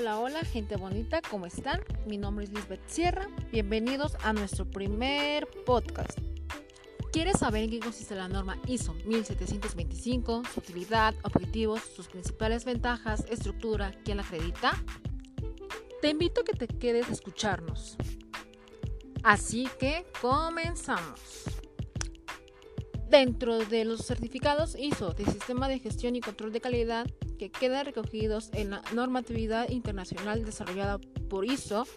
Hola, hola, gente bonita, ¿cómo están? Mi nombre es Lisbeth Sierra. Bienvenidos a nuestro primer podcast. ¿Quieres saber en qué consiste la norma ISO 1725, su utilidad, objetivos, sus principales ventajas, estructura, quién la acredita? Te invito a que te quedes a escucharnos. Así que comenzamos. Dentro de los certificados ISO de Sistema de Gestión y Control de Calidad que quedan recogidos en la normatividad internacional desarrollada por ISO,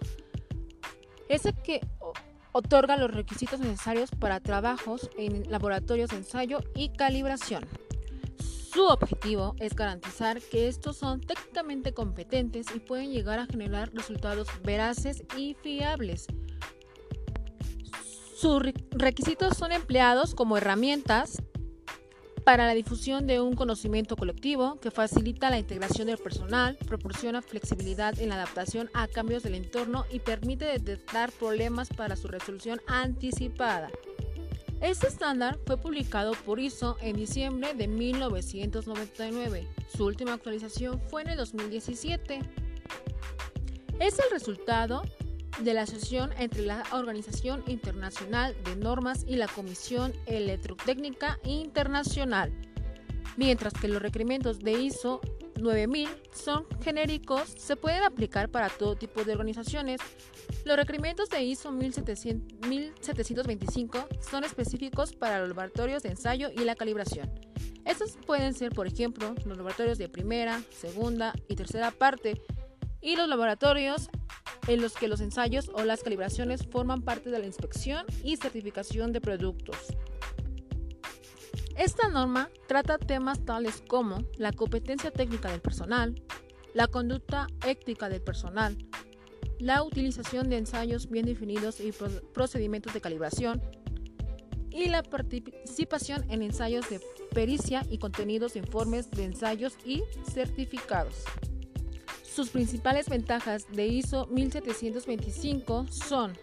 es el que otorga los requisitos necesarios para trabajos en laboratorios de ensayo y calibración. Su objetivo es garantizar que estos son técnicamente competentes y pueden llegar a generar resultados veraces y fiables sus requisitos son empleados como herramientas para la difusión de un conocimiento colectivo que facilita la integración del personal, proporciona flexibilidad en la adaptación a cambios del entorno y permite detectar problemas para su resolución anticipada. Este estándar fue publicado por ISO en diciembre de 1999. Su última actualización fue en el 2017. Es el resultado de la asociación entre la Organización Internacional de Normas y la Comisión Electrotécnica Internacional, mientras que los requerimientos de ISO 9000 son genéricos, se pueden aplicar para todo tipo de organizaciones. Los requerimientos de ISO 1725 son específicos para los laboratorios de ensayo y la calibración. Estos pueden ser, por ejemplo, los laboratorios de primera, segunda y tercera parte y los laboratorios en los que los ensayos o las calibraciones forman parte de la inspección y certificación de productos. Esta norma trata temas tales como la competencia técnica del personal, la conducta ética del personal, la utilización de ensayos bien definidos y procedimientos de calibración, y la participación en ensayos de pericia y contenidos informes de ensayos y certificados. Sus principales ventajas de ISO 1725 son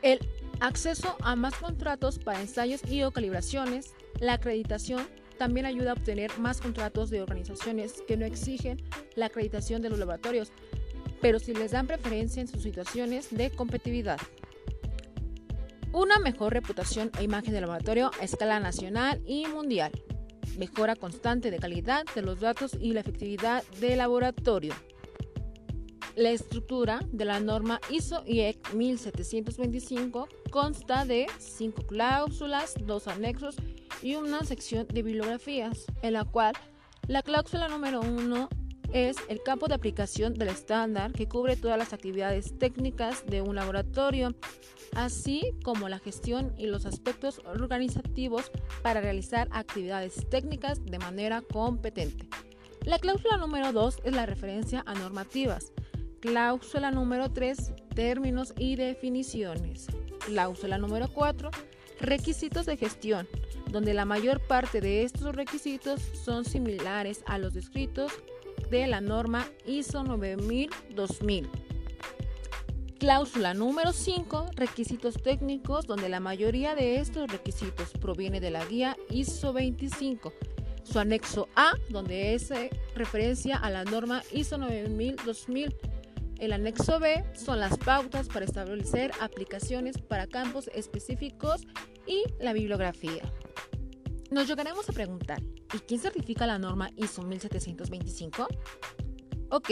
el acceso a más contratos para ensayos y o calibraciones, la acreditación también ayuda a obtener más contratos de organizaciones que no exigen la acreditación de los laboratorios, pero si les dan preferencia en sus situaciones de competitividad. Una mejor reputación e imagen del laboratorio a escala nacional y mundial mejora constante de calidad de los datos y la efectividad del laboratorio. La estructura de la norma ISO IEC 1725 consta de cinco cláusulas, dos anexos y una sección de bibliografías, en la cual la cláusula número uno es el campo de aplicación del estándar que cubre todas las actividades técnicas de un laboratorio, así como la gestión y los aspectos organizativos para realizar actividades técnicas de manera competente. La cláusula número 2 es la referencia a normativas. Cláusula número 3, términos y definiciones. Cláusula número 4, requisitos de gestión, donde la mayor parte de estos requisitos son similares a los descritos de la norma ISO 9000-2000. Cláusula número 5, requisitos técnicos, donde la mayoría de estos requisitos proviene de la guía ISO 25. Su anexo A, donde es referencia a la norma ISO 9000-2000. El anexo B son las pautas para establecer aplicaciones para campos específicos y la bibliografía. Nos llegaremos a preguntar, ¿y quién certifica la norma ISO 1725? Ok,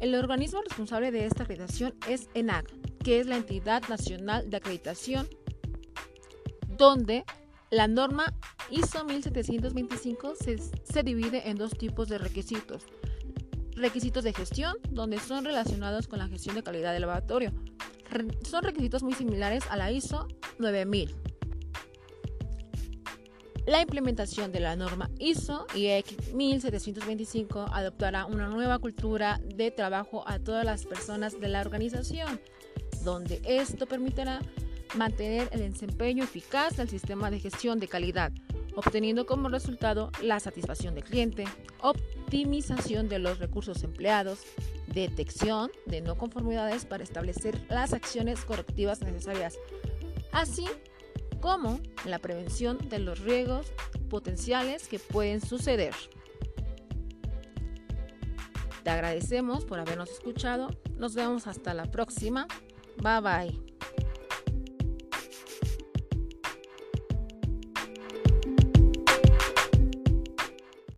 el organismo responsable de esta acreditación es ENAC, que es la entidad nacional de acreditación, donde la norma ISO 1725 se, se divide en dos tipos de requisitos. Requisitos de gestión, donde son relacionados con la gestión de calidad del laboratorio. son requisitos muy similares a la ISO 9000 la implementación de la norma ISO IEC 1725 adoptará una nueva cultura de trabajo a todas las personas de la organización, donde esto permitirá mantener el desempeño eficaz del sistema de gestión de calidad, obteniendo como resultado la satisfacción del cliente, optimización de los recursos empleados, detección de no conformidades para establecer las acciones correctivas necesarias, así como la prevención de los riesgos potenciales que pueden suceder. Te agradecemos por habernos escuchado. Nos vemos hasta la próxima. Bye bye.